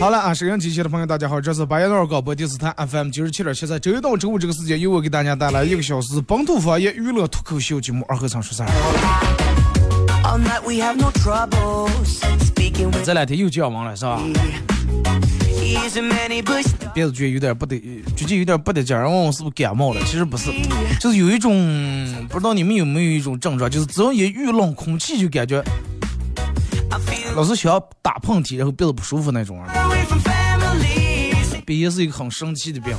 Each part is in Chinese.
好了啊，收音机前的朋友，大家好，这是八月六广播电视台 FM 九十七点七，在周一到周五这个时间，由我给大家带来一个小时本土方言娱乐脱口秀节目《二和尚说事儿》。这两天又降温了，是吧？别子觉得有点不得，最近有点不得劲儿，问我是不是感冒了？其实不是，就是有一种不知道你们有没有一种症状，就是只要一遇冷空气就感觉。老是想要打喷嚏，然后鼻子不舒服那种。鼻炎是一个很神奇的病，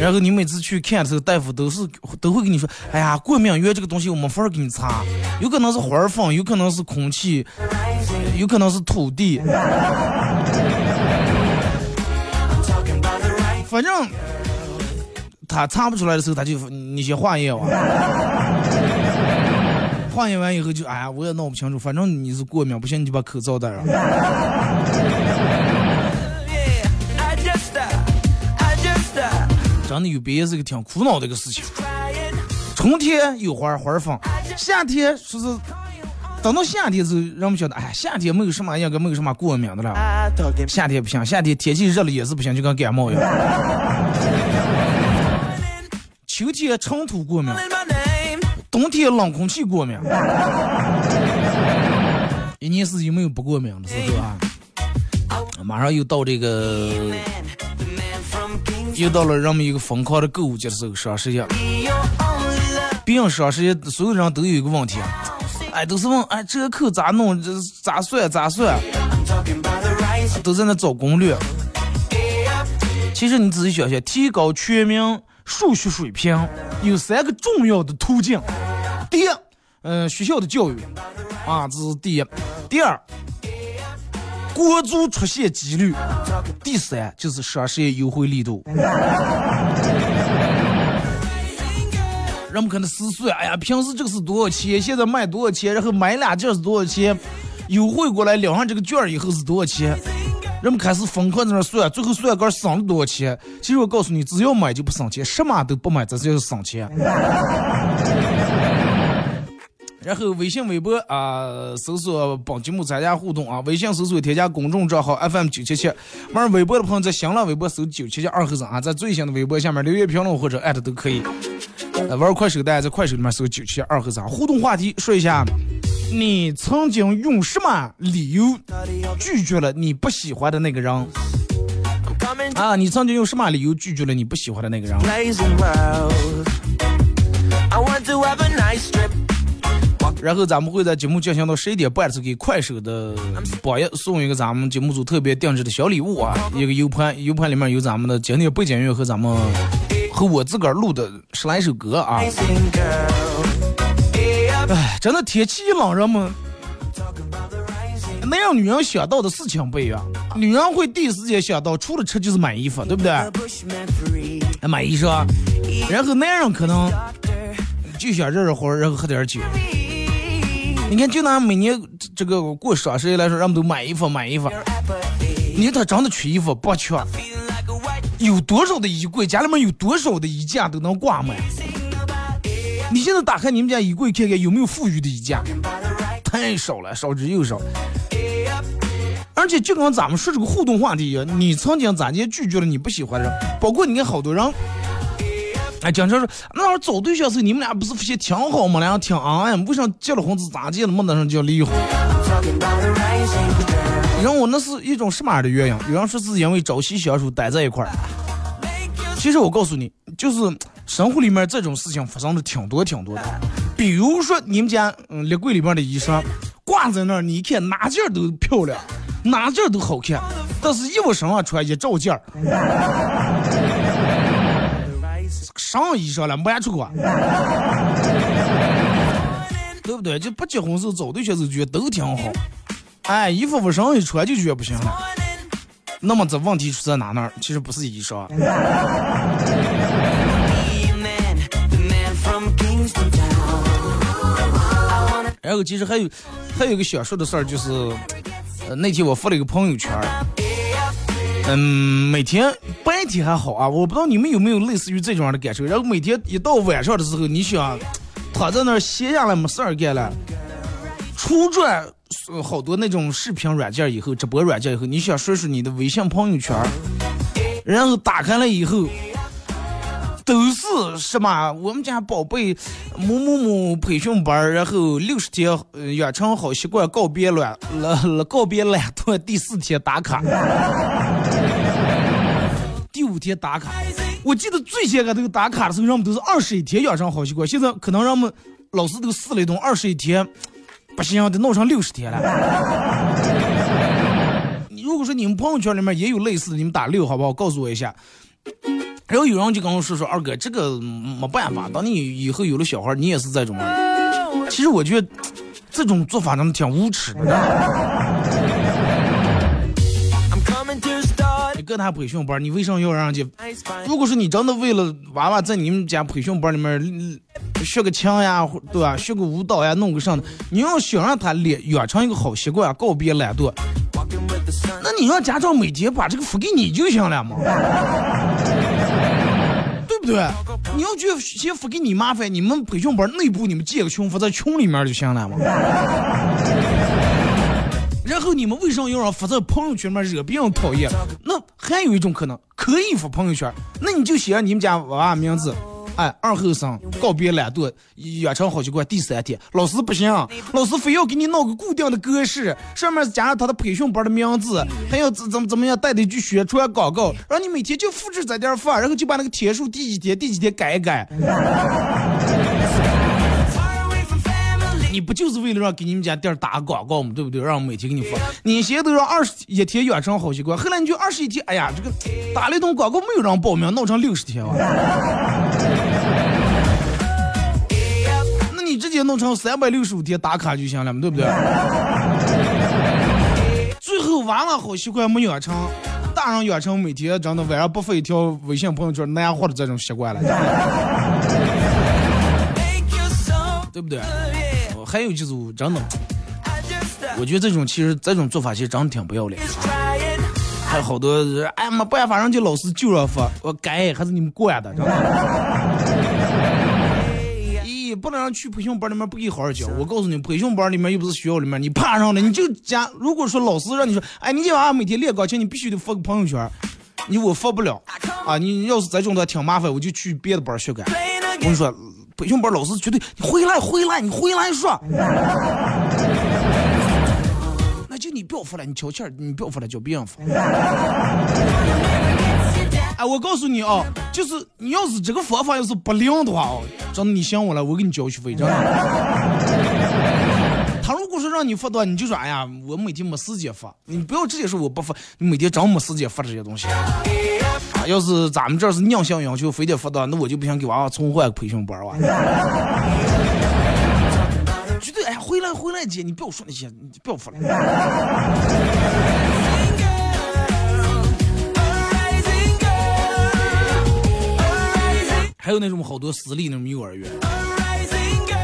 然后你每次去看的时候，大夫都是都会跟你说：“哎呀，过敏源这个东西我没法给你擦，有可能是花粉，有可能是空气，有可能是土地，反正他擦不出来的时候，他就你先化验吧。”化验完以后就哎呀，我也闹不清楚，反正你是过敏，不行你就把口罩戴上。真的有鼻炎是个挺苦恼的一个事情。春天有花花放，夏天说是等到夏天时候，人们晓得，哎，夏天没有什么应该没有什么过敏的了。夏天不行，夏天天气热了也是不行，就跟感冒一样。秋天尘土过敏。冬天冷空气过敏，一年四季没有不过敏的时候啊。马上又到这个，又到了人们一个疯狂的购物节的时候，双十一。毕竟双十一，所有人都有一个问题，哎，都是问，哎，折扣咋弄？这咋算？咋算？都在那找攻略。其实你仔细想想，提高全民数学水平有三个重要的途径。第一，嗯，学校的教育，啊，这是第一。第二，国足出现几率。第三，就是双十一优惠力度。人们可能思算，哎呀，平时这个是多少钱？现在卖多少钱？然后买俩件是多少钱？优惠过来领上这个券以后是多少钱？人们开始疯狂在那算，最后算个省了多少钱？其实我告诉你，只要买就不省钱，什么都不买，这就是省钱。然后微信、微博啊，搜索本节目参加互动啊。微信搜索添加公众账号 FM 九七七，玩微博的朋友在新浪微博搜九七七二和尚啊，在最新的微博下面留言评论或者艾特都可以。玩快手的在快手里面搜九七七二和尚，互动话题说一下，你曾经用什么理由拒绝了你不喜欢的那个人？啊，你曾经用什么理由拒绝了你不喜欢的那个人？然后咱们会在节目进行到十一点半的时候，给快手的榜一送一个咱们节目组特别定制的小礼物啊，一个 U 盘，U 盘里面有咱们的经典背景音乐和咱们和我自个儿录的十来首歌啊。哎，真的天气一冷，人们能让女人想到的事情不一样。女人会第一时间想到，除了吃就是买衣服，对不对？买衣裳。然后男人可能就想热热乎，然后喝点酒。你看，就拿每年这个过双十一来说，人们都买衣服买衣服。你说他真的缺衣服不缺？有多少的衣柜，家里面有多少的衣架都能挂满？你现在打开你们家衣柜看看，有没有富裕的衣架？太少了，少之又少。而且就跟咱们说这个互动话题一样，你曾经咋地拒绝了你不喜欢的人？包括你看好多人，哎，经常说那会儿找对象时你们俩不是发现挺好吗？俩人挺恩爱，为啥结了婚是咋结了？没那上就要离婚？人我那是一种什么样的原因？有人说是因为朝夕相处待在一块儿。其实我告诉你，就是生活里面这种事情发生的挺多挺多的。比如说你们家嗯，立柜里面的衣裳挂在那儿，你一看哪件都漂亮，哪件都好看，但是衣服身上穿一照件，上衣裳了没出过，对不对？就不结婚时候找对象时觉得都挺好，哎，衣服往上一穿就觉得不行了。那么这问题出在哪那儿？其实不是衣裳。然后其实还有还有个想说的事儿，就是呃那天我发了一个朋友圈，嗯，每天白天还好啊，我不知道你们有没有类似于这种样的感受。然后每天一到晚上的时候，你想躺在那儿闲下来没事儿干了，出转好多那种视频软件以后，直播软件以后，你想说说你的微信朋友圈，然后打开了以后。都是什么？我们家宝贝某某某培训班，然后六十天养成好习惯，告别懒了，告别懒惰，第四天打卡，五天打卡。我记得最先俺这个打卡的时候，人们都是二十一天养成好习惯，现在可能人们老师都试了一顿，二十一天不行，得弄成六十天了。如果说你们朋友圈里面也有类似的，你们打六好不好？告诉我一下。然后有人就跟我说说二哥，这个没办法，当你以后有了小孩，你也是这种。其实我觉得这种做法真的挺无耻的。跟他培训班，你为什么要让去？如果说你真的为了娃娃在你们家培训班里面学个枪呀，对吧？学个舞蹈呀，弄个啥的，你要想让他练养成一个好习惯，告别懒惰，那你让家长每天把这个付给你就行了嘛。对不对，你要觉得先付给你麻烦，你们培训班内部你们建个群，发在群里面就行了嘛。然后你们为什么要让发在朋友圈里面惹别人讨厌？那还有一种可能，可以发朋友圈，那你就写你们家娃娃名字。哎，二后生告别懒惰，养成好习惯。第三天，老师不行，老师非要给你弄个固定的格式，上面加上他的培训班的名字，还要怎怎么怎么样带的去宣传广告，让你每天就复制在这儿发，然后就把那个天数第几天第几天改一改。不就是为了让给你们家店打广告吗？对不对？让我每天给你发，你现在都让二十一天养成好习惯，后来你就二十一天，哎呀，这个打了一通广告没有人报名，弄成六十天了。那你直接弄成三百六十五天打卡就行了嘛，对不对？最后娃娃好习惯没养成，大人养成每天真的晚上不发一条微信朋友圈难活的这种习惯了，对不对？还有就是真的，我觉得这种其实这种做法其实真的挺不要脸。还有好多哎没办法，人家老师就要发，我改还是你们惯的，咦，不能让去培训班里面不给好好教。我告诉你，培训班里面又不是学校里面，你爬上了你就加。如果说老师让你说，哎，你这娃每天练钢琴，你必须得发个朋友圈，你我发不了啊。你要是这种的挺麻烦，我就去别的班学干。我跟你说。培训班老师绝对，你回来回来，你回来说，那就你不要发了，你悄悄，你不要发了，叫别人发。哎，我告诉你啊，就是你要是这个方法要是不灵的话哦，真的你想我了，我给你交学费，真的。他如果说让你发的话，你就说哎呀，我每天没时间发，你不要直接说我不发，你每天真没时间发这些东西。啊要是咱们这是硬性要求，非得发的，那我就不想给娃娃重换培训班哇。绝对哎，回来回来姐，你不要说那些，你不要发了。还有那种好多私立那种幼儿园，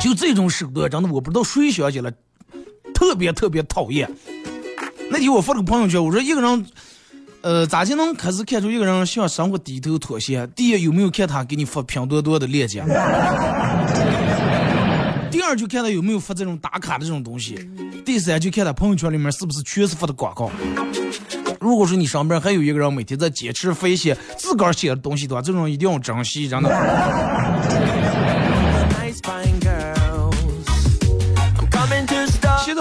就这种手段，真的我不知道谁想起来特别特别讨厌。那天我发了个朋友圈，我说一个人，呃，咋就能开始看出一个人向生活低头妥协？第一，有没有看他给你发拼多多的链接？第二，就看他有没有发这种打卡的这种东西；第三，就看他朋友圈里面是不是全是发的广告。如果说你身边还有一个人每天在坚持发一些自个儿写的东西的话，这种一定要珍惜，真的。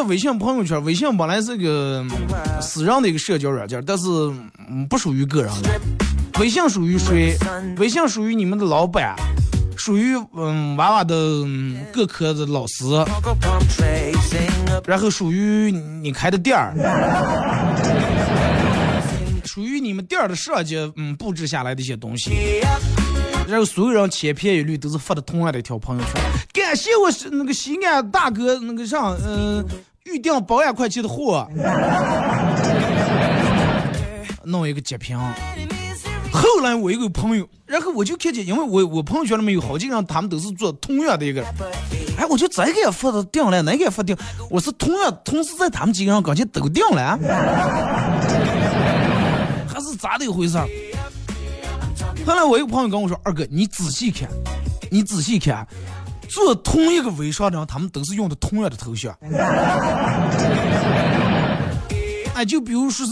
微信朋友圈，微信本来是个私人的一个社交软件，但是不属于个人的。微信属于谁？微信属于你们的老板。属于嗯娃娃的各科的老师，然后属于你开的店儿，属于你们店儿的设计嗯布置下来的一些东西，然后所有人千篇一律都是发的同样的一条朋友圈，感谢我那个西安大哥那个让嗯预订八万块钱的货，弄一个截屏。后来我一个朋友，然后我就看见，因为我我朋友圈里面有好几个人，他们都是做同样的一个，哎，我就这个也发的定了，那个也发定，我是同样同时在他们几个人跟前都定了，还是咋的一回事？后来我一个朋友跟我说：“二哥，你仔细看，你仔细看，做同一个微商的人，他们都是用的同样的头像。哎，就比如说是，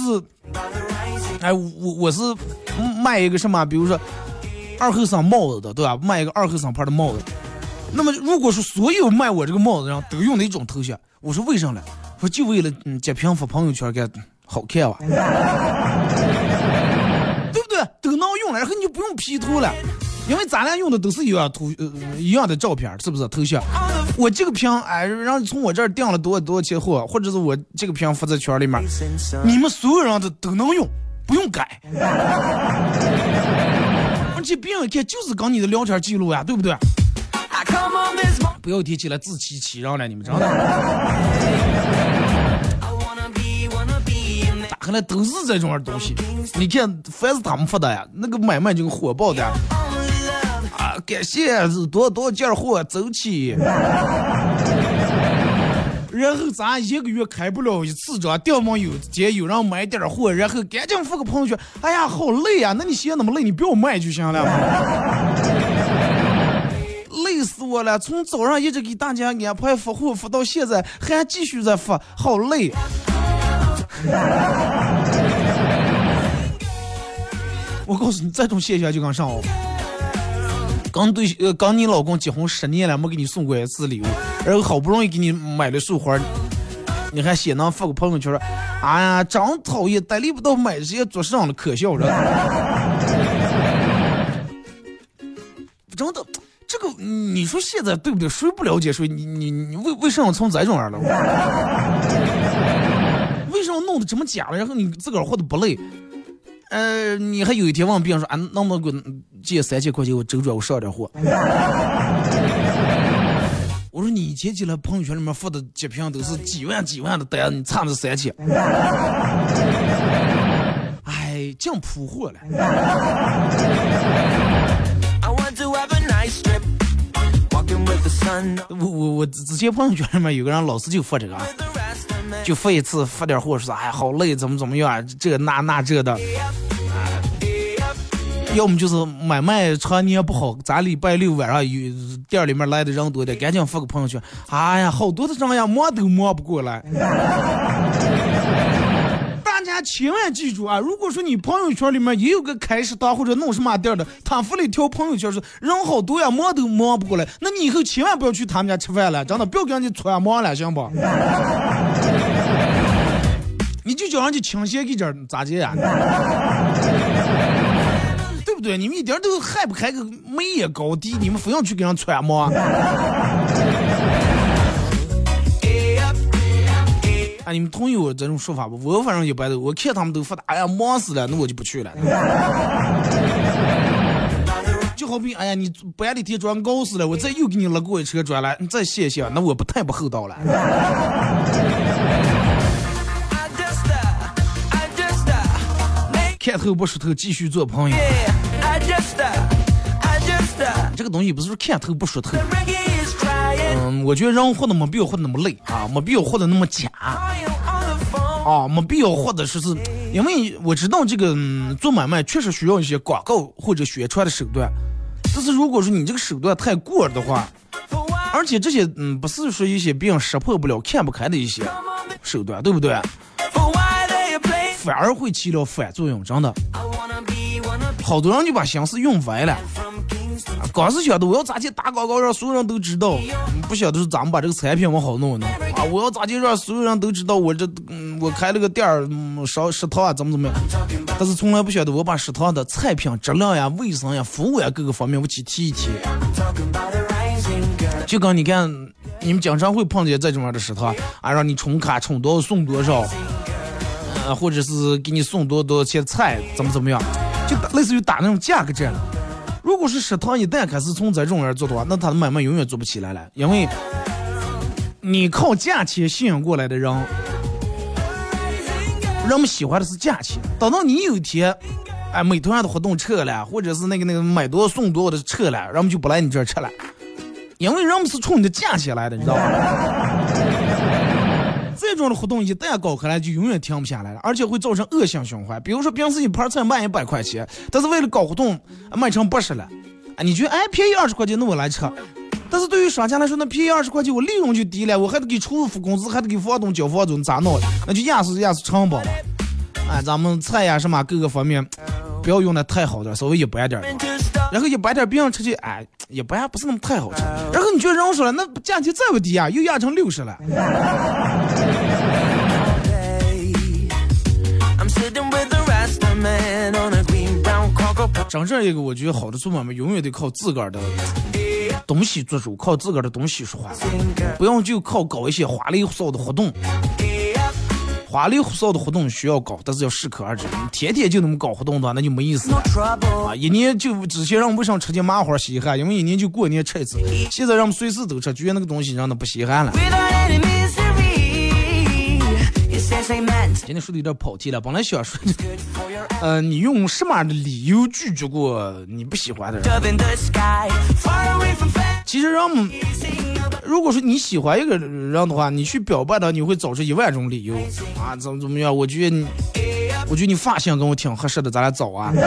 哎，我我是。”卖一个什么？比如说二后生帽子的，对吧？卖一个二后生牌的帽子。那么，如果说所有卖我这个帽子人都用的一种头像，我说为啥呢？说就为了嗯截屏发朋友圈，给好看吧，对不对？都能用了，然后你就不用 P 图了，因为咱俩用的都是一样图，呃，一样的照片，是不是？头像，我这个屏，哎，让从我这儿订了多多少钱货，或者是我这个屏发在圈里面，你们所有人都都能用。不用改，而且别人看就是跟你的聊天记录呀，对不对？不要提起来自欺欺人了，你们知道吗？打开来都是这种东西，你看凡是他们发的呀，那个买卖就火爆的！感谢是多多件货走起。然后咱一个月开不了一次张，掉毛有天有人买点货，然后赶紧发个朋友圈。哎呀，好累呀！那你嫌那么累，你不要卖就行了。累死我了！从早上一直给大家安排发货，发到现在还继续在发，好累。我告诉你，这种现象就跟上哦。刚对呃，刚你老公结婚十年了，没给你送过一次礼物，然后好不容易给你买了束花，你还写那发个朋友圈说，哎呀，真讨厌，带礼物到买这些做上了，可笑了。真的，这个你说现在对不对？谁不了解谁？你你你为为什么从这种儿了？为什么弄得这么假了？然后你自个儿活得不累？呃，你还有一天问别人说，啊能不能给我借三千块钱，我周转我上点货。我说你以前进来朋友圈里面发的截屏都是几万几万的单，你差这三千。哎，净铺货了。我我我之前朋友圈里面有个人老是就发这个。就发一次，发点货说，哎，好累，怎么怎么样，这那那这的，要么就是买卖常年不好，咱礼拜六晚上有店里面来的人多点，赶紧发个朋友圈，哎呀，好多的人呀，忙都忙不过来。大家千万记住啊，如果说你朋友圈里面也有个开食堂或者弄什么店的，他发了一条朋友圈说人好多呀，忙都忙不过来，那你以后千万不要去他们家吃饭了，真的不要跟人家串忙了，行不？你就叫人家倾斜一点咋的呀？对不对？你们一点都害不开个眉眼高低，你们非要去给人穿吗？啊，你们同意我这种说法不？我反正一般都，我看他们都发达，哎呀忙死了，那我就不去了。就好比，哎呀，你搬的铁砖搞死了，我再又给你拉过一车砖来，你再谢谢，那我不太不厚道了。看透不说透，继续做朋友。这个东西不是说看透不说透。嗯，我觉得人活的没必要活的那么累啊，没必要活的那么假啊，没必要活的说是，因为我知道这个做买卖确实需要一些广告或者宣传的手段，但是如果说你这个手段太过了的话，而且这些嗯不是说一些别人识破不了、看不开的一些手段，对不对？反而会起了反作用，真的。好多人就把心思用歪了，光是晓得我要咋去打广告让所有人都知道，不晓得是咋们把这个产品往好弄呢？啊，我要咋去让所有人都知道我这嗯我开了个店儿烧食堂啊怎么怎么样？但是从来不晓得我把食堂的菜品质量呀、卫生呀、服务呀各个方面我去提一提。就跟你看，你们经常会碰见这种样的食堂啊，让你充卡充多少送多少，啊，或者是给你送多多少钱菜，怎么怎么样？就类似于打那种价格战。如果是食堂一旦开始从这种人做的话，那他的买卖永远做不起来了。因为你靠价钱吸引过来的人，人们喜欢的是价钱。等到你有一天，哎，美团上的活动撤了，或者是那个那个买多送多的撤了，人们就不来你这儿吃了。因为人们是冲你的价钱来的，你知道吧？这种的活动一旦搞开来，就永远停不下来了，而且会造成恶性循环。比如说，平时一盘菜卖一百块钱，但是为了搞活动卖成八十了，啊，你觉得哎便宜二十块钱，那我来吃。但是对于商家来说，那便宜二十块钱，我利润就低了，我还得给厨子付工资，还得给房东交房租，咋弄？那就压死压死成本了。哎，咱们菜呀什么各个方面，不要用的太好的，稍微一般点的。然后一摆点别人吃去，哎，也不还不是那么太好吃。然后你觉得人说了，那价钱再不低啊，又压成六十了。真正一个我觉得好的做买卖，永远得靠自个儿的东西做主，靠自个儿的东西说话，不用就靠搞一些花里胡哨的活动。花里胡哨的活动需要搞，但是要适可而止。天天就那么搞活动的话，那就没意思了啊！一年就之前让我们上吃点麻花稀罕，因为一年就过年吃一次。现在让我们随时都吃，觉得那个东西让他不稀罕了。今天说的有点跑题了，本来想说，呃，你用什么样的理由拒绝过你不喜欢的人？其实让我们。如果说你喜欢一个人的话，你去表白的，你会找出一万种理由啊，怎么怎么样？我觉得你，我觉得你发型跟我挺合适的，咱俩走啊。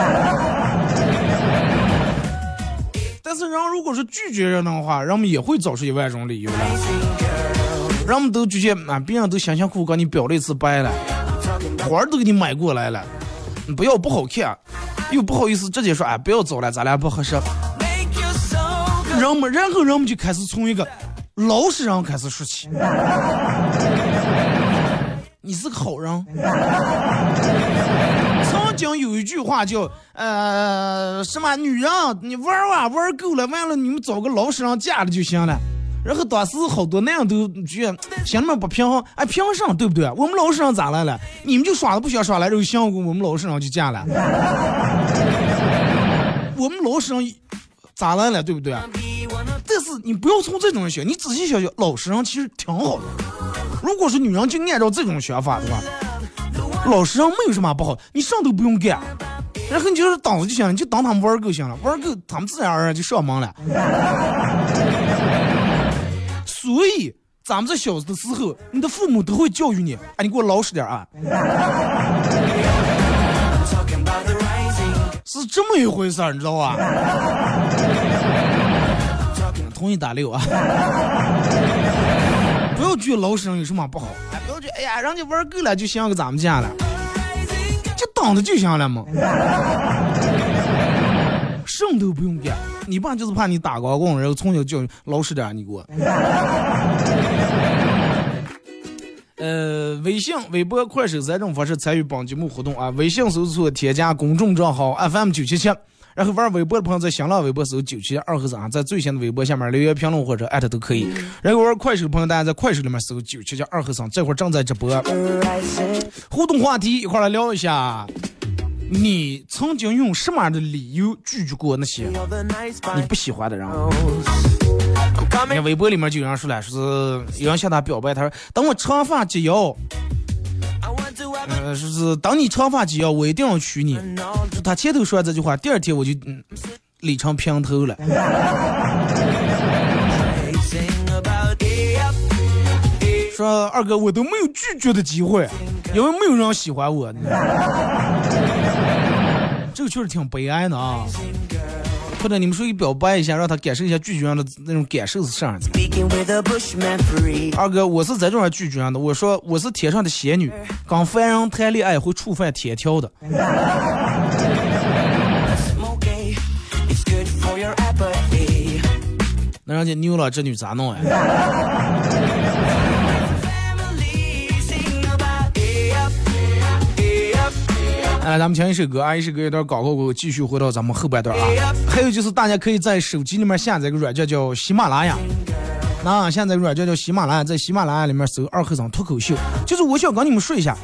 但是人如果是拒绝人的话，人们也会找出一万种理由来。人们都拒绝啊，别人都辛辛苦苦给你表了一次白了，花儿都给你买过来了，你不要不好看，又不好意思直接说哎不要走了，咱俩不合适。人们然后人们就开始从一个。老实人开始说起，你是个好人。曾经有一句话叫“呃什么女人，你玩玩玩够了，完了你们找个老实人嫁了就行了。”然后当时好多男人都觉得心里面不平衡，哎，凭什么对不对？我们老实人咋来了？你们就耍的不想耍了，然后想我们老实人就嫁了。我们老实人咋来了？对不对？但是你不要从这种想，你仔细想想，老实人其实挺好的。如果是女人就按照这种想法的话，老实人没有什么不好，你啥都不用干，然后你就是当着就行，你就当他们玩够行了，玩够他们自然而然就上门了。所以咱们在小子的时候，你的父母都会教育你，哎，你给我老实点啊，是这么一回事儿，你知道吧？同意打六啊！不要觉得老实人有什么不好，哎，不要觉得哎呀，人家玩够了就想个咱们家了，就等着就行了嘛，什么都不用干。你爸就是怕你打光棍，然后从小教育老实点，你给我。呃，微信、微博、快手三种方式参与本节目活动啊！微信搜索添加公众账号 FM 九七七。然后玩微博的朋友在新浪微博搜九七二和三，在最新的微博下面留言评论或者艾特都可以。然后玩快手的朋友，大家在快手里面搜九七七二和三，这会儿正在直播。互动话题，一块来聊一下，你曾经用什么样的理由拒绝过那些你不喜欢的人？你看微博里面就有人说了，说是有人向他表白，他说等我长发及腰。嗯，说是等你长发及腰，我一定要娶你。他前头说这句话，第二天我就嗯理成平头了。说二哥，我都没有拒绝的机会，因为没有人喜欢我。这个确实挺悲哀的啊。或者你们出去表白一下，让他感受一下拒绝人的那种感受是啥样的。二哥，我是在这上拒绝人的。我说我是天上的仙女，跟凡人谈恋爱会触犯天条的。那人家牛了，这女咋弄呀？来，咱们听一首歌啊，一首歌有点广告过，继续回到咱们后半段啊。还有就是，大家可以在手机里面下载个软件叫喜马拉雅。那下载软件叫喜马拉雅，在喜马拉雅里面搜“二和尚脱口秀”。就是我想跟你们说一下，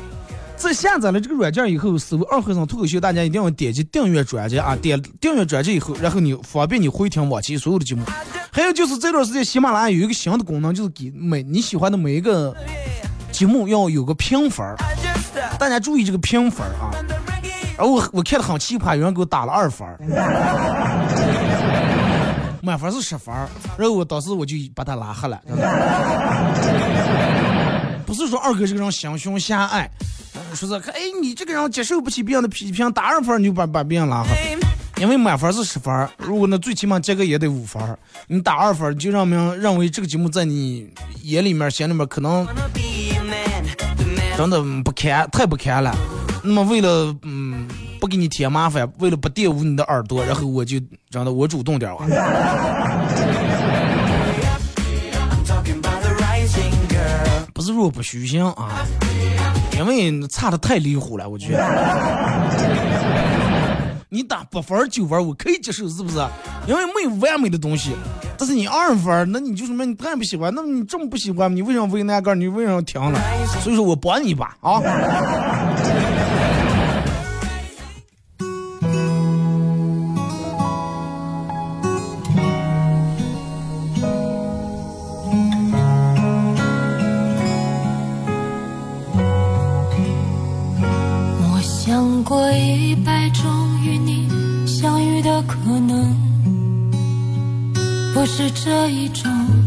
在下载了这个软件以后，搜“二和尚脱口秀”，大家一定要点击订阅专辑啊。点订阅专辑以后，然后你方便你回听往期所有的节目。还有就是这段时间喜马拉雅有一个新的功能，就是给每你喜欢的每一个节目要有个评分大家注意这个评分啊。然后我我看的很奇葩，有人给我打了二分，满分是十分，然后我当时我就把他拉黑了。不是说二哥这个人心胸狭隘，说是哎你这个人接受不起别人的批评，打二分你就把把别人拉黑，因为满分是十分，如果那最起码这个也得五分，你打二分就让明认为这个节目在你眼里面心里面可能真的不堪，太不堪了。那么为了嗯不给你添麻烦，为了不玷污你的耳朵，然后我就让的我主动点哇。不是弱不虚心啊，因为差的太离谱了，我觉得。你打八分九分我可以接受，是不是？因为没有完美的东西。但是你二分，那你就说明你太不喜欢。那么你这么不喜欢，你为什么为难个？你为什么停了？所以说我帮你一把啊。过一百种与你相遇的可能不是这一种。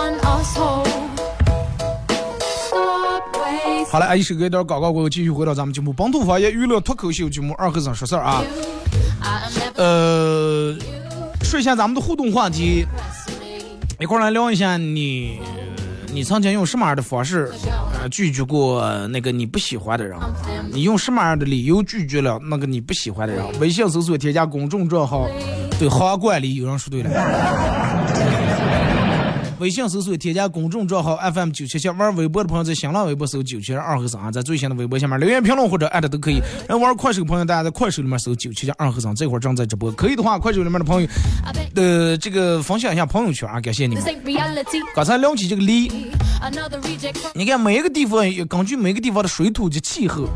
好了，哎，一首歌一段广告过后，继续回到咱们节目《本土方言娱乐脱口秀节目二和尚说事儿》啊。呃，说一下咱们的互动话题，一块儿来聊一下你，你曾经用什么样的方式，呃，拒绝过那个你不喜欢的人？你用什么样的理由拒绝了那个你不喜欢的人？微信搜索添加公众账号，对，好管理有人说对了。微信搜索添加公众账号 FM 九七七，玩微博的朋友在新浪微博搜九七二和尚，在最新的微博下面留言评论或者艾特都可以。然后玩快手的朋友，大家在快手里面搜九七七二和尚，这会儿正在直播。可以的话，快手里面的朋友呃，这个分享一下朋友圈啊，感谢你们。刚才聊起这个梨你看每一个地方根据每个地方的水土及气候，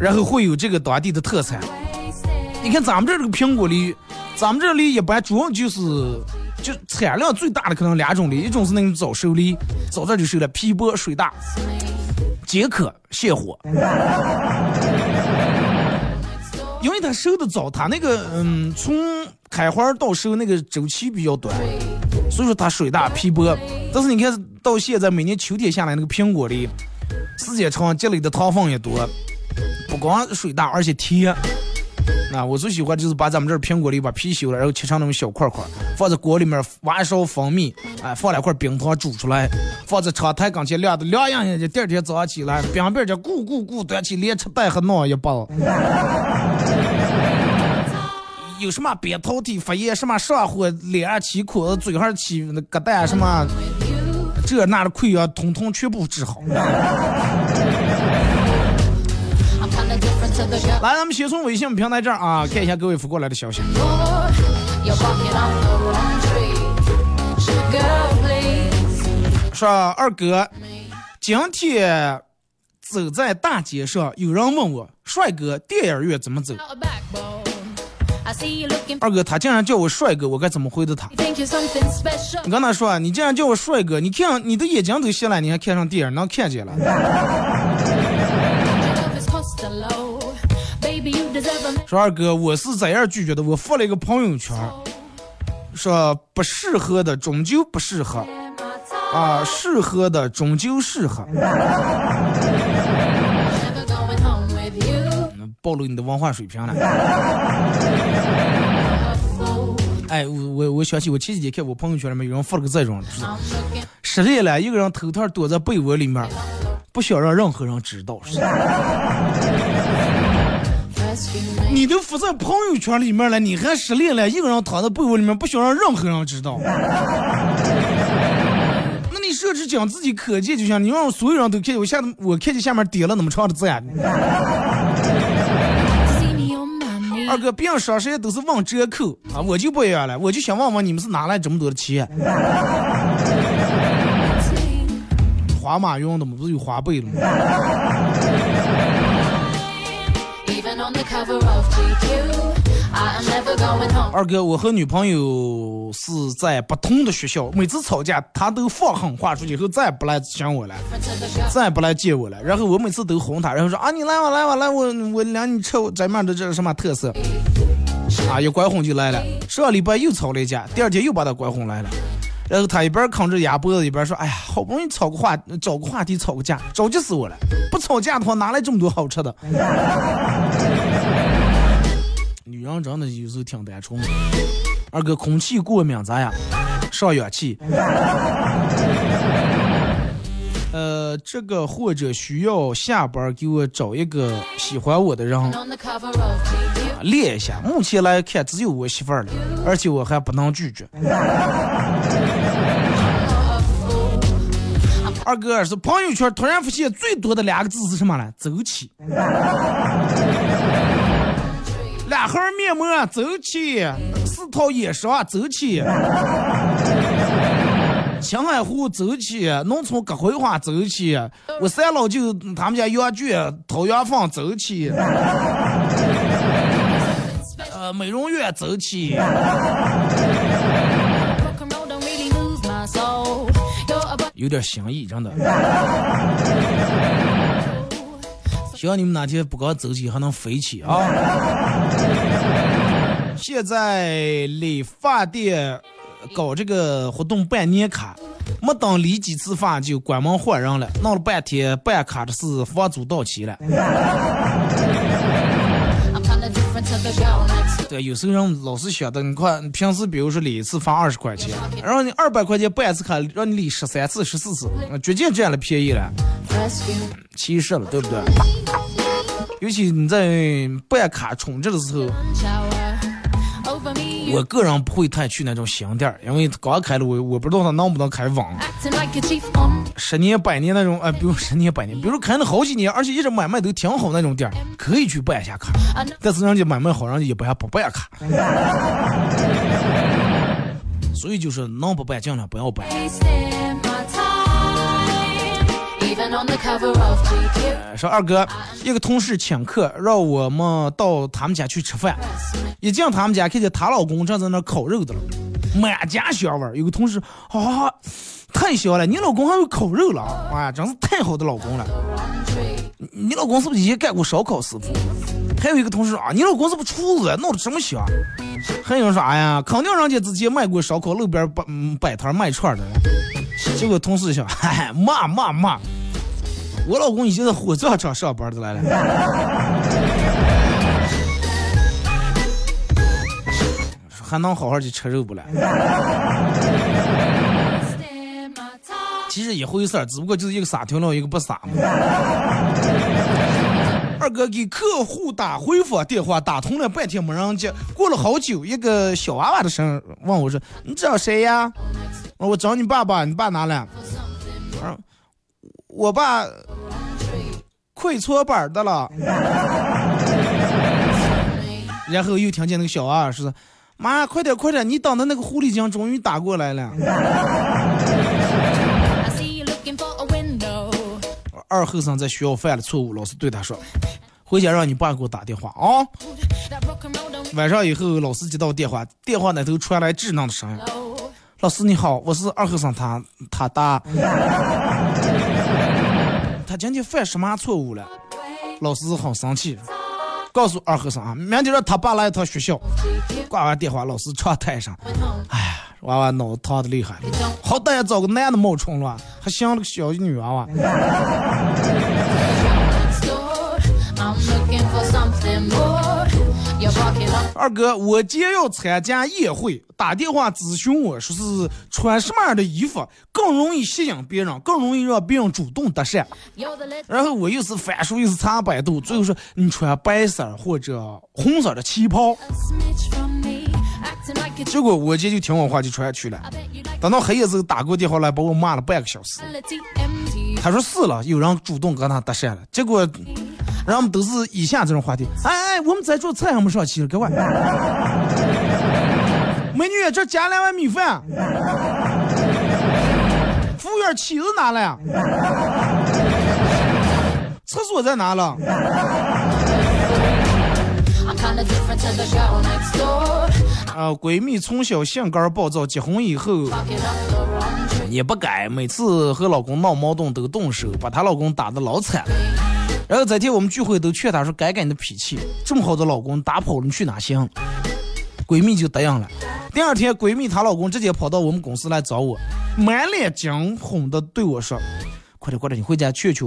然后会有这个当地的特产。你看咱们这儿这个苹果梨，咱们这儿梨一般主要就是就产量最大的可能两种梨，一种是那种早熟梨，早早就熟了，皮薄水大，解渴泻火。因为它熟的早，它那个嗯，从开花到熟那个周期比较短，所以说它水大皮薄。但是你看到现在每年秋天下来那个苹果梨，时间长，积累的糖分也多，不光水大，而且甜。那，我最喜欢就是把咱们这苹果梨把皮修了，然后切成那种小块块，放在锅里面挖一勺蜂蜜，哎，放两块冰糖煮出来，放在窗台跟前晾的凉洋洋的，第二天早上起来，冰冰就咕咕咕端起连吃带和闹一包。有什么扁桃体发炎，什么上火、脸上起疙瘩、嘴上起那疙瘩，什么这那的溃疡，统统全部治好。来咱们先从微信平台这儿啊看一下各位发过来的消息。说二哥今天走在大街上有人问我帅哥电影院怎么走？二哥他竟然叫我帅哥我该怎么回答他？你跟他说啊你竟然叫我帅哥你看你的眼睛都瞎了你还看上电影能看见了。说二哥，我是怎样拒绝的？我发了一个朋友圈，说不适合的终究不适合啊，适合的终究适合。暴露你的文化水平了。哎，我我我想起我前几天看我朋友圈里面有人发了个这种，I'm looking 失恋了，一个人偷偷躲在被窝里面，不想让任何人知道。你都发在朋友圈里面了，你还失恋了，一个人躺在被窝里面，不想让任何人知道。那你设置讲自己可见就行，你让所有人都看见，我下我看见下面点了那么长的赞。See me on my knees. 二哥，别人双十一都是问折扣啊，我就不一样了，我就想问问你们是哪来这么多的钱？花马用的吗？不是有花呗了吗？二哥，我和女朋友是在不同的学校，每次吵架她都放狠话说以后再也不来想我了，再也不来见我了。然后我每次都哄她，然后说啊你来吧来吧来我我领你吃咱面的这什么特色啊，一拐哄就来了。上礼拜又吵了一架，第二天又把她拐哄来了。然后他一边啃着鸭脖子一边说：“哎呀，好不容易吵个话，找个话题吵个架，着急死我了！不吵架的话，哪来这么多好吃的？”女人真的有时候挺单纯。二哥，空气过敏咋样？上氧气。呃，这个或者需要下班给我找一个喜欢我的人，练一下。目前来看，只有我媳妇儿了，而且我还不能拒绝。二哥是朋友圈突然发现最多的两个字是什么呢？走起。两盒面膜走起，四套眼霜走起，青海湖走起，农村葛葵花走起，我三老舅他们家羊圈掏羊粪走起，呃，美容院走起。有点心意，真的。希望你们哪天不光走起，还能飞起啊！现在理发店搞这个活动办年卡，没等理几次发就关门换人了，闹了半天办卡的是房租到期了。对，有时候人老是想的，你看平时比如说理一次发二十块钱，然后你二百块钱办一次卡，让你理十三次、十四次，绝对占了便宜了，七十了，对不对？尤其你在办卡充值的时候，我个人不会太去那种新店，因为刚开了，我我不知道他能不能开网。十年 百年那种，哎，比如十年百年，比如开了好几年，而且一直买卖都挺好那种店，可以去办一下卡。但是人家买卖好，人家也不还不办卡。所以就是能不办尽量不要办。说二哥，一个同事请客，让我们到他们家去吃饭。一进他们家，看见她老公正在那烤肉的了，满家香味。有个同事啊，太香了，你老公还会烤肉了啊，真是太好的老公了。你老公是不是以前干过烧烤师傅？还有一个同事啊，你老公是不是厨子？弄的这么香？还有啥呀，肯定人家之前卖过烧烤，路边摆摆摊卖串的。结果同事想，嗨，骂骂骂。我老公已经在火葬场上班的来了，还能好好去吃肉不了？其实一回事儿，只不过就是一个撒条了，一个不撒嘛。二哥给客户打回访电话，打通了半天没人接。过了好久，一个小娃娃的声问我说：“你找谁呀？”我找你爸爸，你爸哪了？我爸。快搓板的了，然后又听见那个小二说：“妈，快点快点，你等的那个狐狸精终于打过来了。”二后生在学校犯了错误，老师对他说：“回家让你爸给我打电话啊。”晚上以后，老师接到电话，电话那头传来稚嫩的声音：“老师你好，我是二后生他他爸。”他今天犯什么错误了？老师很生气，告诉二和尚啊，明天让他爸来一趟学校。挂完电话，老师长台上，哎呀，娃娃脑子疼的厉害，好歹也找个男的冒充了，还像了个小女娃娃。二哥，我今天要参加宴会，打电话咨询我说是穿什么样的衣服更容易吸引别人，更容易让别人主动搭讪。然后我又是翻书又是查百度，最后说你穿白色或者红色的旗袍。结果我姐就听我话就穿去了。等到黑夜时候打过电话来把我骂了半个小时。他说是了，有人主动跟他搭讪了。结果。然后我们都是以下这种话题，哎哎，我们在做菜还没上齐了，赶快！美女，这加两碗米饭。服务员，妻子哪了？厕所在哪了？啊，闺蜜从小性格暴躁，结婚以后也不改，每次和老公闹矛盾都动手，把她老公打得老惨了。然后这天我们聚会都劝她说改改你的脾气，这么好的老公打跑了你去哪行？闺蜜就答应了。第二天，闺蜜她老公直接跑到我们公司来找我，满脸惊恐的对我说：“快点快点，你回家劝劝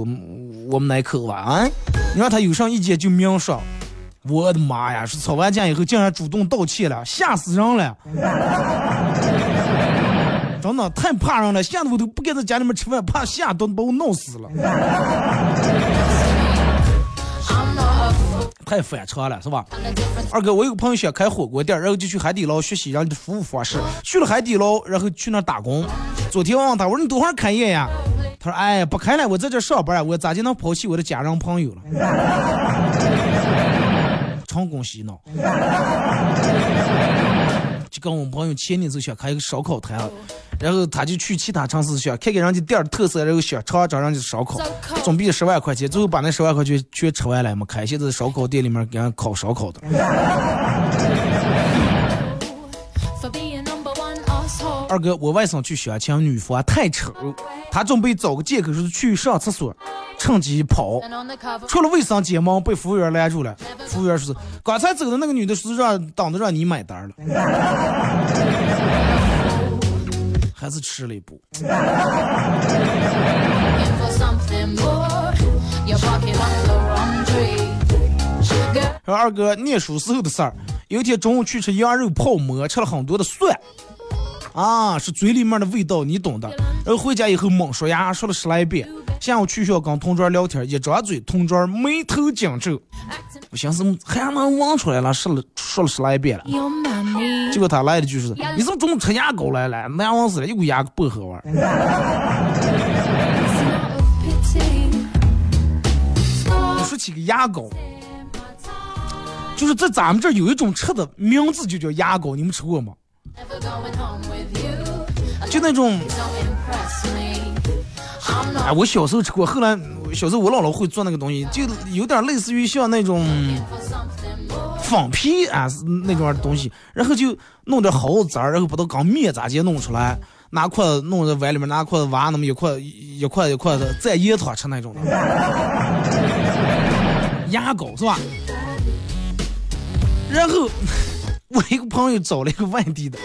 我们那口吧啊！你让他有啥意见就明说。”我的妈呀！是吵完架以后竟然主动道歉了，吓死人了！真的太怕人了，吓得我都不敢在家里面吃饭，怕吓都把我弄死了。太反常了，是吧？二哥，我有个朋友想开火锅店，然后就去海底捞学习人家的服务方式。去了海底捞，然后去那打工。昨天我问他，我说你多会开业呀？他说：哎，不开了，我在这上班，我咋就能抛弃我的家人朋友了？成功洗脑。就跟我们朋友前年就想开一个烧烤摊，然后他就去其他城市想看看人家店儿特色，然后想尝尝人家的烧烤，准备十万块钱，最后把那十万块钱全吃完了，嘛开。现在烧烤店里面给人烤烧烤的。二哥，我外甥去相亲，女方太丑，他准备找个借口说去上厕所，趁机跑，出了卫生间门被服务员拦住了。服务员说是刚才走的那个女的，是让等着让你买单了，还是吃了一步。说二哥念书时候的事儿，有一天中午去吃羊肉泡馍，吃了很多的蒜。啊，是嘴里面的味道，你懂的。然后回家以后猛刷牙，说了十来遍。下午去学校跟同桌聊天，一张嘴，同桌眉头紧皱。我寻思还能忘出来了，说了说了十来遍了。结果他来的就是：你怎么中午吃牙膏来了？难忘死了，一股牙薄荷味儿。说起个牙膏，就是在咱们这儿有一种吃的名字就叫牙膏，你们吃过吗？就那种，哎，我小时候吃过，后来小时候我姥姥会做那个东西，就有点类似于像那种仿皮啊那种东西，然后就弄点耗子渣，然后把它刚面咋接弄出来，拿筷子弄在碗里面，拿筷子挖那么一块 一块一块的蘸盐汤吃那种的，牙膏是吧？然后。我一个朋友找了一个外地的，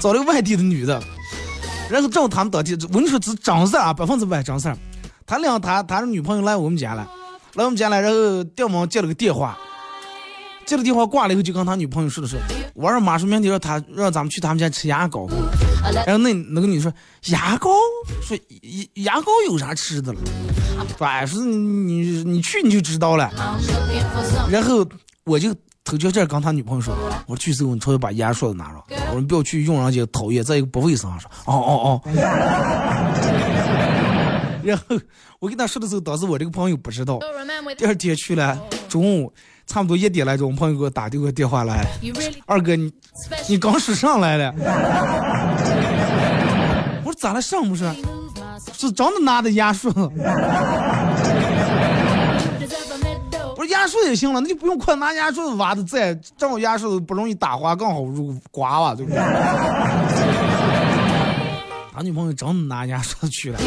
找了个外地的女的，然后正好他们当地，我跟你说是真事啊，百分之百真事。他俩他他的女朋友来我们家了，来我们家了，然后电门接了个电话，接了电话挂了以后就跟他女朋友说的是，我让马叔明天让他让咱们去他们家吃牙膏，然后那那个女说牙膏，说牙牙膏有啥吃的了，说说你你你去你就知道了，然后我就。头就这跟他女朋友说：“我说去时候你出去把牙刷子拿上，我说不要去用人家讨厌，再一个不卫生。”说：“哦哦哦。” 然后我跟他说的时候，当时我这个朋友不知道。第二天去了，中午差不多一点来钟，我朋友给我打这个电话来：“二哥，你你刚说上来了？”我说：“咋了？上不是？是真的拿的牙刷。”牙刷也行了，那就不用快拿牙刷子挖的在正好牙刷子不容易打滑，刚好入刮吧，对不对？他女朋友真的拿牙刷去了，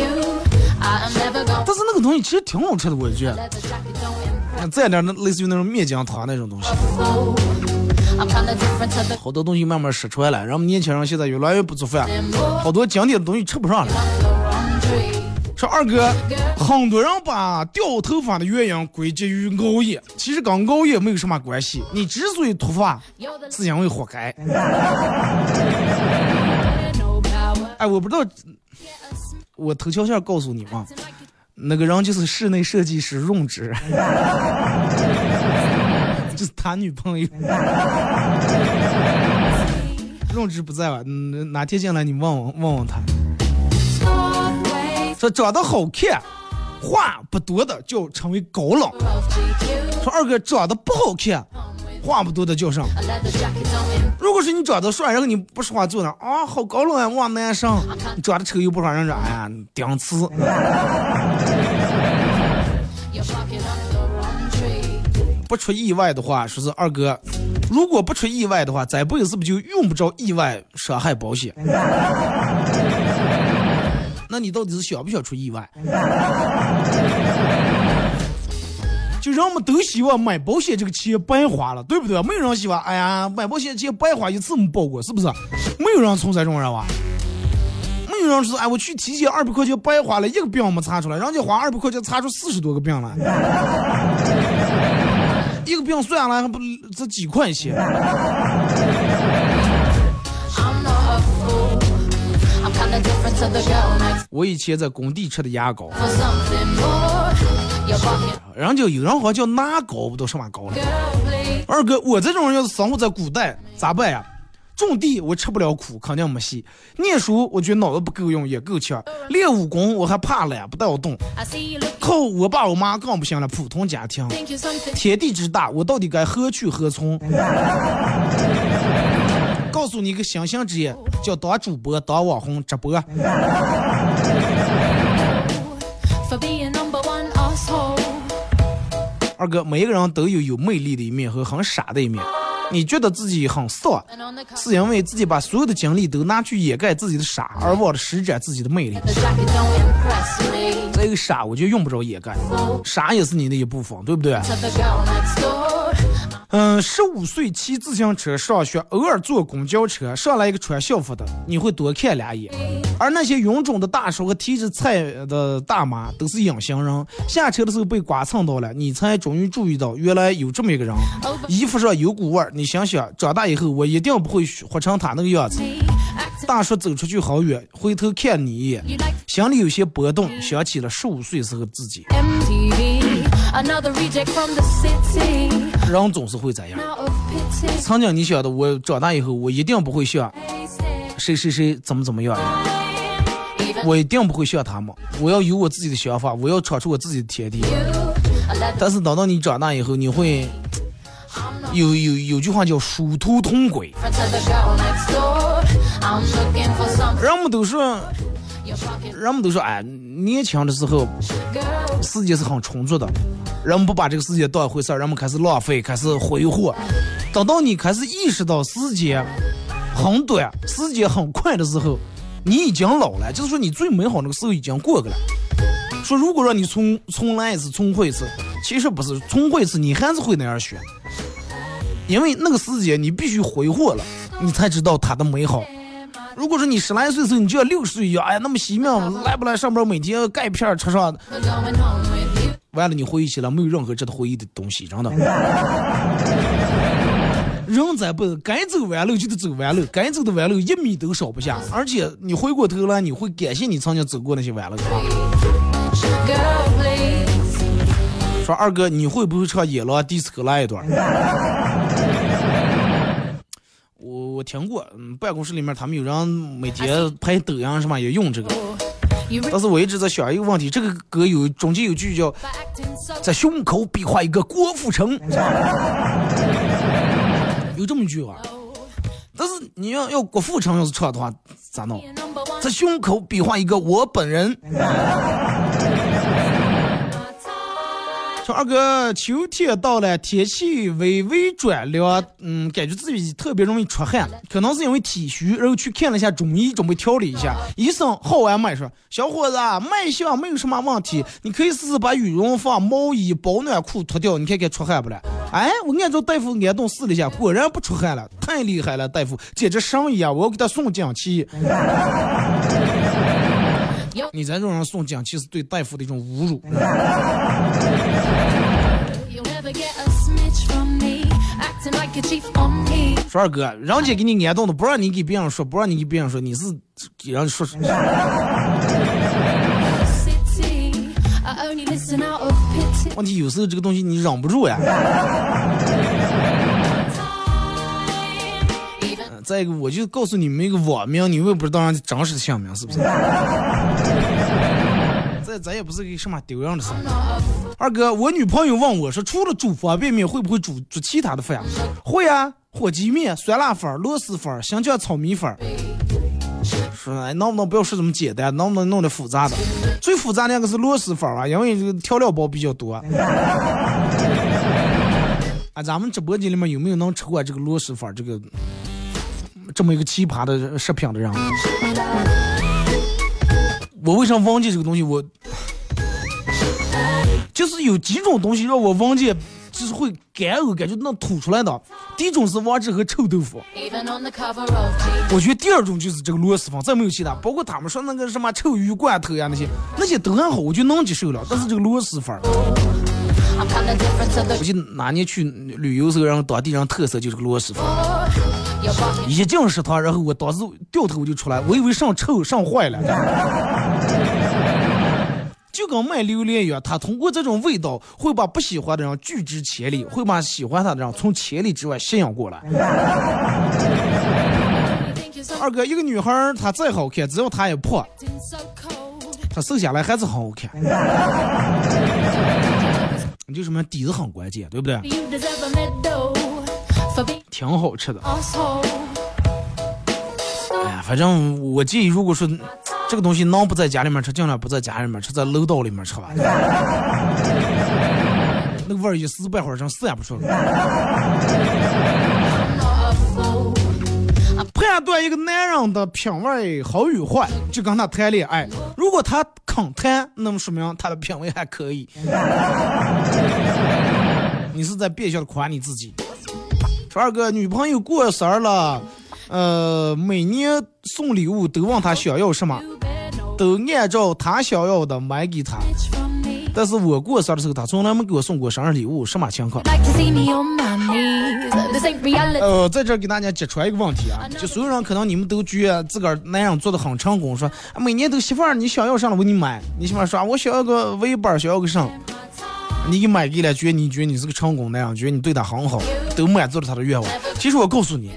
但是那个东西其实挺好吃的，我觉得。再点那类似于那种面浆汤那种东西，好多东西慢慢失传了，然后年轻人现在越来越不做饭，好多经典的东西吃不上了。说二哥，很多人把掉头发的原因归结于熬夜，其实跟熬夜没有什么关系。你之所以脱发，是因为活该。哎，我不知道，我头条线告诉你嘛，那个人就是室内设计师润之，就是谈女朋友。润之不在了，哪天进来你问问问问他。说长得好看，话不多的就成为高冷。说二哥长得不好看，话不多的叫上。如果是你长得帅，然后你不说话坐那啊，好高冷啊，哇男生。你长得丑又不说人说，哎呀，顶次。不出意外的话，说是二哥，如果不出意外的话，这辈子是不就用不着意外伤害保险？那你到底是想不想出意外？就人们都希望买保险这个钱白花了，对不对？没有人希望，哎呀，买保险钱白花一次没报过，是不是？没有人存在这种人吧？没有人说，哎，我去体检二百块钱白花了，一个病没查出来，人家花二百块钱查出四十多个病来，一个病算了还不这几块钱？我以前在工地吃的牙膏，人家有人好像叫拿高，不都什么高了？二哥，我这种人要是生活在古代咋办呀？种地我吃不了苦，肯定没戏；念书我觉得脑子不够用，也够呛；练武功我还怕懒，不带我动。靠我爸我妈更不行了，普通家庭。天地之大，我到底该何去何从？告诉你一个新兴职业，叫当主播、当网红、直播。二哥，每一个人都有有魅力的一面和很傻的一面。你觉得自己很傻，是因为自己把所有的精力都拿去掩盖自己的傻，而忘了施展自己的魅力。这个傻，我就用不着掩盖，傻也是你的一部分，对不对？嗯，十五岁骑自行车上学，偶尔坐公交车，上来一个穿校服的，你会多看两眼；而那些臃肿的大叔和提着菜的大妈都是隐形人，下车的时候被刮蹭到了，你才终于注意到原来有这么一个人，衣服上有股味儿。你想想，长大以后我一定不会活成他那个样子。大叔走出去好远，回头看你一眼，心里有些波动，想起了十五岁时候自己。人总是会这样。曾经你想的，我长大以后我一定不会像谁谁谁怎么怎么样，我一定不会像他们。我要有我自己的想法，我要闯出我自己的天地。但是等到你长大以后，你会有有有句话叫殊途同归。人们都说，人们都说，哎，年轻的时候，世界是很充足的。人们不把这个世界当一回事儿，人们开始浪费，开始挥霍。等到你开始意识到时间很短，时间很快的时候，你已经老了。就是说，你最美好那个时候已经过去了。说如果让你重重来一次，重活一次，其实不是重活一次，你还是会那样选。因为那个时间你必须挥霍了，你才知道它的美好。如果说你十来岁时候，你就要六十岁一样，哎呀那么惜命，来不来上班，每天钙片吃上。完了，你回忆起来没有任何值得回忆的东西，真的。人在不该走弯路就得走弯路，该走的弯路一米都少不下。而且你回过头来，你会感谢你曾经走过那些弯路。说二哥，你会不会唱《野狼迪斯科》来一段？我我听过，嗯，办公室里面他们有人每天拍抖音什么也用这个。但是我一直在想一个问题，这个歌有中间有句叫在胸口比划一个郭富城，有这么一句话。但是你要要郭富城要是唱的话咋弄？在胸口比划一个我本人。说二哥，秋天到了，天气微微转凉，嗯，感觉自己特别容易出汗，可能是因为体虚，然后去看了一下中医，准备调理一下。医生好完脉说：“小伙子，脉象没有什么问题，你可以试试把羽绒服、毛衣、保暖裤脱掉，你看看出汗不了。”哎，我按照大夫按动试了一下，果然不出汗了，太厉害了，大夫简直神一样，我要给他送锦旗。你在这种人送锦旗是对大夫的一种侮辱。说二哥，人家给你安动的，不让你给别人说，不让你给别人说，你是给人说。问题有时候这个东西你忍不住呀。再一个，我就告诉你们一个网名，你们也不知道人家真实的姓名是不是？咱也不是个什么丢人的事儿。二哥，我女朋友问我说，除了煮方便面，会不会煮煮其他的饭？会啊，火鸡面、酸辣粉、螺蛳粉、香蕉炒米粉。说，能不能不要说这么简单？能不能弄点复杂的？最复杂那个是螺蛳粉啊，因为这个调料包比较多。啊，咱们直播间里面有没有能吃过这个螺蛳粉这个这么一个奇葩的食品的人？我为啥忘记这个东西？我就是有几种东西让我忘记，就是会干呕，感觉能吐出来的。第一种是王致和臭豆腐，我觉得第二种就是这个螺蛳粉，再没有其他。包括他们说那个什么臭鱼罐头呀那些，那些都还好，我就能接受了。但是这个螺蛳粉。我记得哪年去旅游时候，然后当地人特色就是个螺蛳粉。一进食堂，然后我当时掉头就出来，我以为上臭上坏了。就跟卖榴莲一样，他通过这种味道会把不喜欢的人拒之千里，会把喜欢他的人从千里之外吸引过来。二哥，一个女孩她再好看，只要她一破，她瘦下来还是很好看。你就什么底子很关键，对不对？挺好吃的。哎呀，反正我建议，如果说这个东西能不在家里面吃，尽量不在家里面吃，在楼道里面吃吧。那个味儿一时半会儿真散不出来。判断一个男人的品味好与坏，就跟他谈恋爱。如果他肯谈，那么说明他的品味还可以。你是在变相的夸你自己。说二哥，女朋友过生日了，呃，每年送礼物都问她想要什么，都按照她想要的买给她。但是我过生日的时候，她从来没给我送过生日礼物，什么情况？呃，在这给大家揭穿一个问题啊，就所有人可能你们都觉得自个儿男人做的很成功，说每年都媳妇儿你想要啥了我给你买，你媳妇儿说我想要个围板，想要个啥，你给买给了，觉得你觉得你是个成功男人，觉得你对她很好，都满足了他的愿望。其实我告诉你。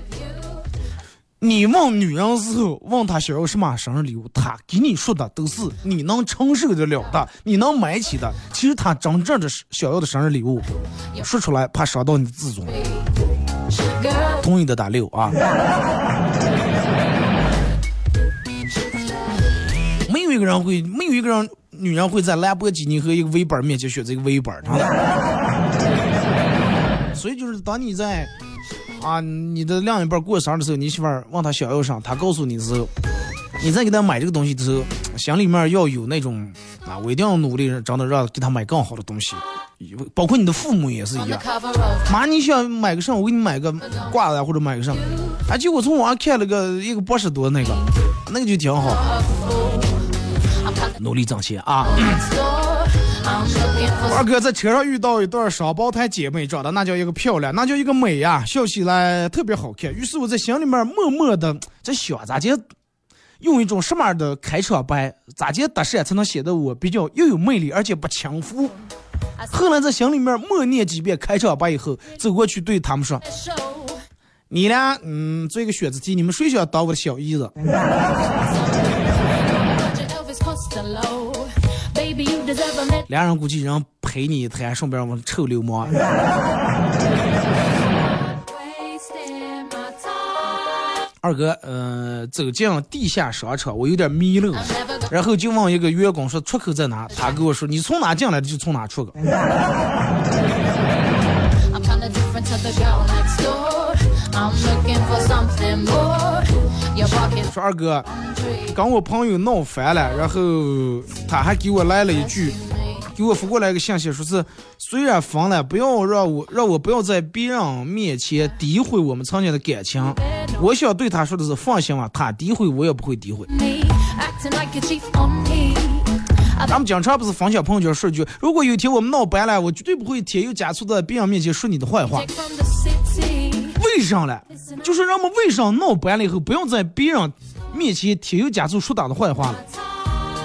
你问女人时候，问她想要什么生日礼物，她给你说的都是你能承受得了的，你能买起的。其实她真正的想要的生日礼物，说出来怕伤到你的自尊。同意的打六啊！没有一个人会，没有一个人女人会在兰博基尼和一个围板面前选择一个围板，所以就是当你在。啊，你的另一半过生日的时候，你媳妇儿问他想要啥，他告诉你的时候，你再给他买这个东西的时候，心里面要有那种啊，我一定要努力，真的让给他买更好的东西。包括你的父母也是一样。妈，你想买个啥？我给你买个挂子或者买个啥？哎，结果从网上看了个一个八十多那个，那个就挺好。努力挣钱啊！二哥在车上遇到一对双胞胎姐妹，长得那叫一个漂亮，那叫一个美呀，笑起来特别好看。于是我在心里面默默的在想，咋接用一种什么样的开场白，咋接搭讪才能显得我比较又有魅力，而且不轻浮。后来在心里面默念几遍开场白以后，走过去对他们说：“你俩，嗯，做一个选择题，你们谁想当我的小姨子？”俩人估计人陪你一谈，顺便我臭流氓。二哥，呃，走进地下商场，我有点迷路，然后就问一个员工说出口在哪，他跟我说你从哪进来的就从哪出。说二哥，跟我朋友闹翻了，然后他还给我来了一句，给我发过来一个信息，说是虽然分了，不要让我让我不要在别人面前诋毁我们曾经的感情。我想对他说的是，放心吧，他诋毁我也不会诋毁。咱们经常不是分享朋友圈说句，如果有一天我们闹掰了，我绝对不会添油加醋在别人面前说你的坏话。为啥呢？就是让我们为啥闹掰了以后，不要在别人面前添油加醋说他的坏话了。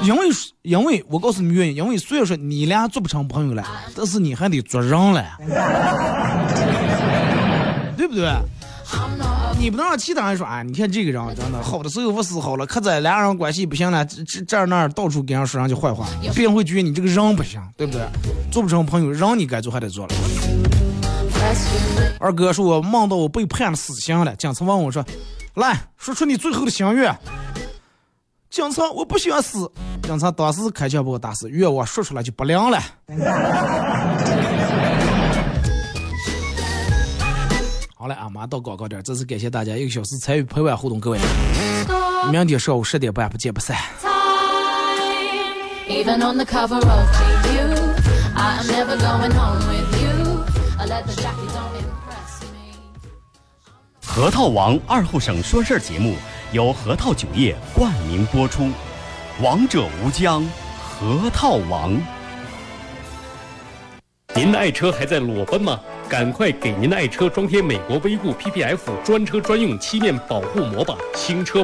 因为，因为我告诉你原因，因为虽然说你俩做不成朋友了，但是你还得做人了，对不对？你不能让其他人说啊，你看这个人真的好的时候不是好了，可在俩人关系不行了，这这这那到处给人说人家坏话，别人会觉得你这个人不行，对不对？做不成朋友，人你该做还得做了。二哥说，我梦到我被判了死刑了。警察问我说：“来说出你最后的心愿。”警察，我不想死。警察当时开枪把我打死，愿望说出来就不灵了。马上到广告点，再次感谢大家一个小时参与陪伴互动，各位，明天上午十点半不见不散。Even on the cover of 核桃王二后省说事儿节目由核桃酒业冠名播出，王者无疆，核桃王。您的爱车还在裸奔吗？赶快给您的爱车装贴美国威固 PPF 专车专用漆面保护膜吧！新车。